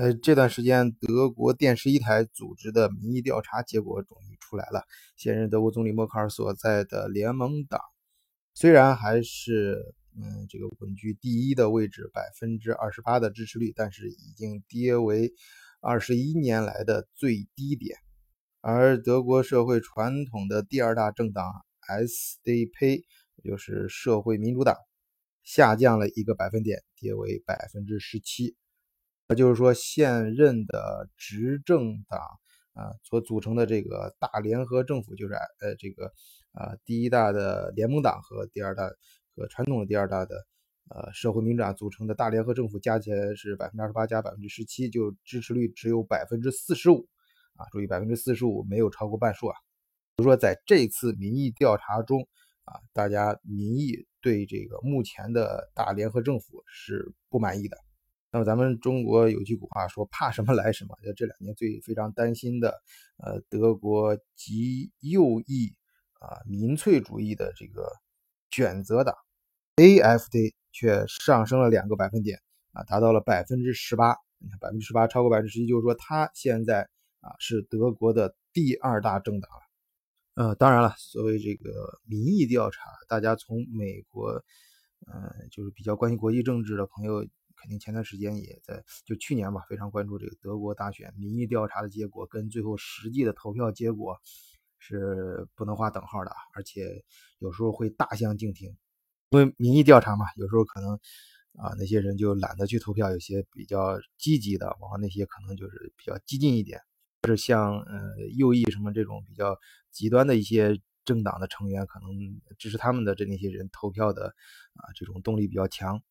呃，这段时间德国电视一台组织的民意调查结果终于出来了。现任德国总理默克尔所在的联盟党，虽然还是嗯这个稳居第一的位置，百分之二十八的支持率，但是已经跌为二十一年来的最低点。而德国社会传统的第二大政党 SDP，就是社会民主党，下降了一个百分点，跌为百分之十七。那就是说，现任的执政党啊所组成的这个大联合政府，就是呃这个啊第一大的联盟党和第二大和传统的第二大的呃社会民主党组成的大联合政府，加起来是百分之二十八加百分之十七，就支持率只有百分之四十五啊，注意百分之四十五没有超过半数啊。就说在这次民意调查中啊，大家民意对这个目前的大联合政府是不满意的。那么咱们中国有句古话说“怕什么来什么”，就这两年最非常担心的，呃，德国极右翼啊民粹主义的这个选择党 AfD 却上升了两个百分点啊，达到了百分之十八。你看，百分之十八超过百分之十一，就是说它现在啊是德国的第二大政党了。呃，当然了，作为这个民意调查，大家从美国，呃，就是比较关心国际政治的朋友。肯定前段时间也在，就去年吧，非常关注这个德国大选民意调查的结果，跟最后实际的投票结果是不能划等号的，而且有时候会大相径庭。因为民意调查嘛，有时候可能啊那些人就懒得去投票，有些比较积极的，往往那些可能就是比较激进一点，是像呃右翼什么这种比较极端的一些政党的成员，可能支持他们的这那些人投票的啊这种动力比较强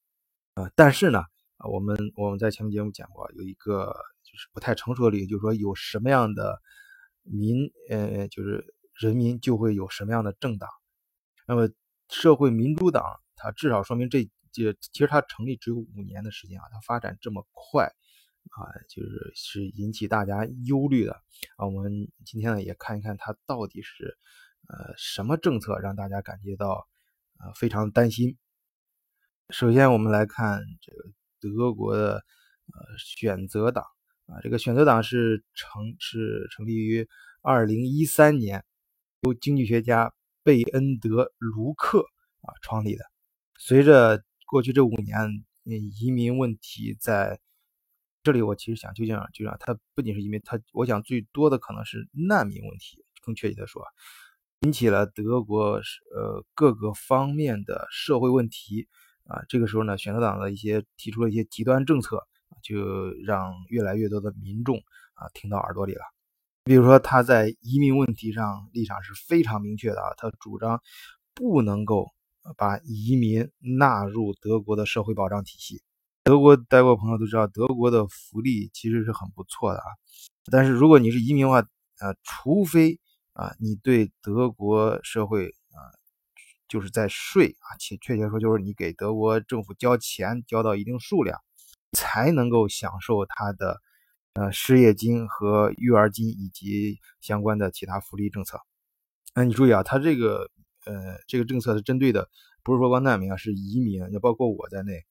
啊，但是呢。啊，我们我们在前面节目讲过，有一个就是不太成熟的例子，就是说有什么样的民，呃，就是人民就会有什么样的政党。那么社会民主党，它至少说明这这其实它成立只有五年的时间啊，它发展这么快啊，就是是引起大家忧虑的啊。我们今天呢也看一看它到底是呃什么政策让大家感觉到呃非常担心。首先我们来看这个。德国的呃选择党啊，这个选择党是成是成立于二零一三年，由经济学家贝恩德卢克啊创立的。随着过去这五年移民问题在这里，我其实想就讲就讲，它不仅是移民，它我想最多的可能是难民问题，更确切的说，引起了德国呃各个方面的社会问题。啊，这个时候呢，选择党的一些提出了一些极端政策，就让越来越多的民众啊听到耳朵里了。比如说，他在移民问题上立场是非常明确的啊，他主张不能够把移民纳入德国的社会保障体系。德国待过朋友都知道，德国的福利其实是很不错的啊。但是如果你是移民的话，呃，除非啊你对德国社会。就是在税啊，且确切说就是你给德国政府交钱交到一定数量，才能够享受他的呃失业金和育儿金以及相关的其他福利政策。那你注意啊，他这个呃这个政策是针对的，不是说光难民啊，是移民，也包括我在内。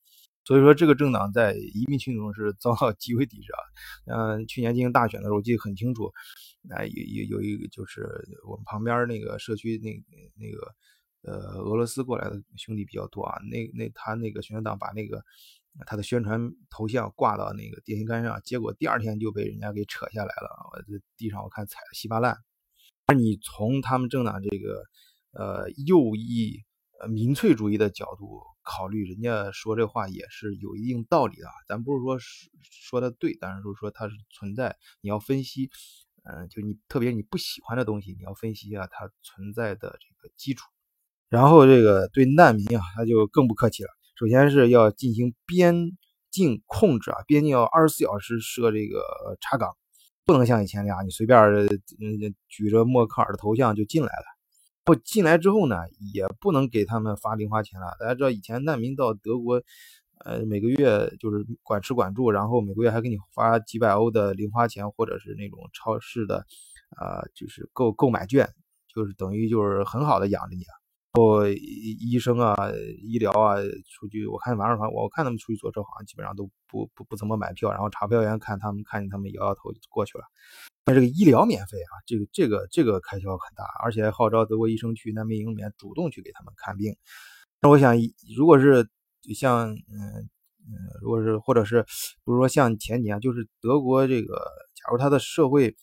所以说这个政党在移民群众是遭到极为抵制啊。嗯，去年进行大选的时候，我记得很清楚，啊有有有一个就是我们旁边那个社区那那个。呃，俄罗斯过来的兄弟比较多啊，那那他那个宣传党把那个他的宣传头像挂到那个电线杆上，结果第二天就被人家给扯下来了。我在地上我看踩的稀巴烂。那你从他们政党这个呃右翼呃民粹主义的角度考虑，人家说这话也是有一定道理的。咱不是说说的对，但是就是说它是存在，你要分析，嗯，就你特别你不喜欢的东西，你要分析一下它存在的这个基础。然后这个对难民啊，他就更不客气了。首先是要进行边境控制啊，边境要二十四小时设这个查岗，不能像以前那样，你随便嗯举着默克尔的头像就进来了。不进来之后呢，也不能给他们发零花钱了。大家知道以前难民到德国，呃，每个月就是管吃管住，然后每个月还给你发几百欧的零花钱，或者是那种超市的，呃，就是购购买券，就是等于就是很好的养着你。哦，医生啊，医疗啊，出去我看网上传，我看他们出去坐车好像基本上都不不不怎么买票，然后查票员看他们看见他们摇摇头就过去了。那这个医疗免费啊，这个这个这个开销很大，而且还号召德国医生去难民营里面主动去给他们看病。那我想，如果是像嗯嗯，如果是或者是不是说像前几年，就是德国这个，假如他的社会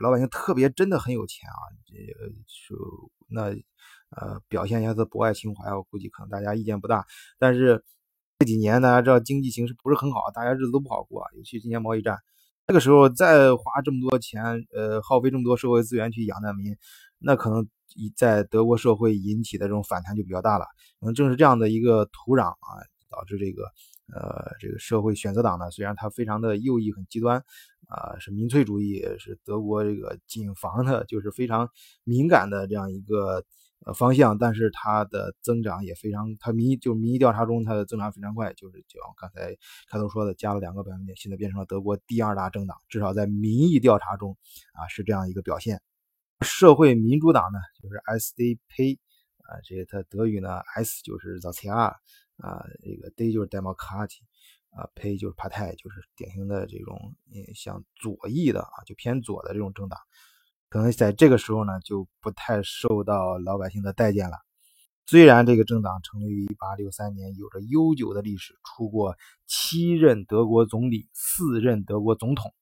老百姓特别真的很有钱啊，这个是那。呃，表现一下子博爱情怀，我估计可能大家意见不大。但是这几年大家知道经济形势不是很好，大家日子都不好过，尤其今年贸易战，那个时候再花这么多钱，呃，耗费这么多社会资源去养难民，那可能在德国社会引起的这种反弹就比较大了。可能正是这样的一个土壤啊，导致这个呃这个社会选择党呢，虽然它非常的右翼很极端啊，是民粹主义，是德国这个谨防的，就是非常敏感的这样一个。呃，方向，但是它的增长也非常，它民意就民意调查中它的增长非常快，就是就像刚才开头说的，加了两个百分点，现在变成了德国第二大政党，至少在民意调查中啊是这样一个表现。社会民主党呢，就是 SDP 啊，这个它德语呢 S 就是 z o c i a 啊，这个 D 就是 Demokratie 啊，P 就是 Partei，就是典型的这种嗯像左翼的啊，就偏左的这种政党。可能在这个时候呢，就不太受到老百姓的待见了。虽然这个政党成立于1863年，有着悠久的历史，出过七任德国总理、四任德国总统。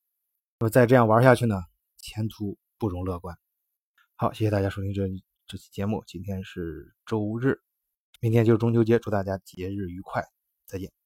那么再这样玩下去呢，前途不容乐观。好，谢谢大家收听这这期节目。今天是周日，明天就是中秋节，祝大家节日愉快，再见。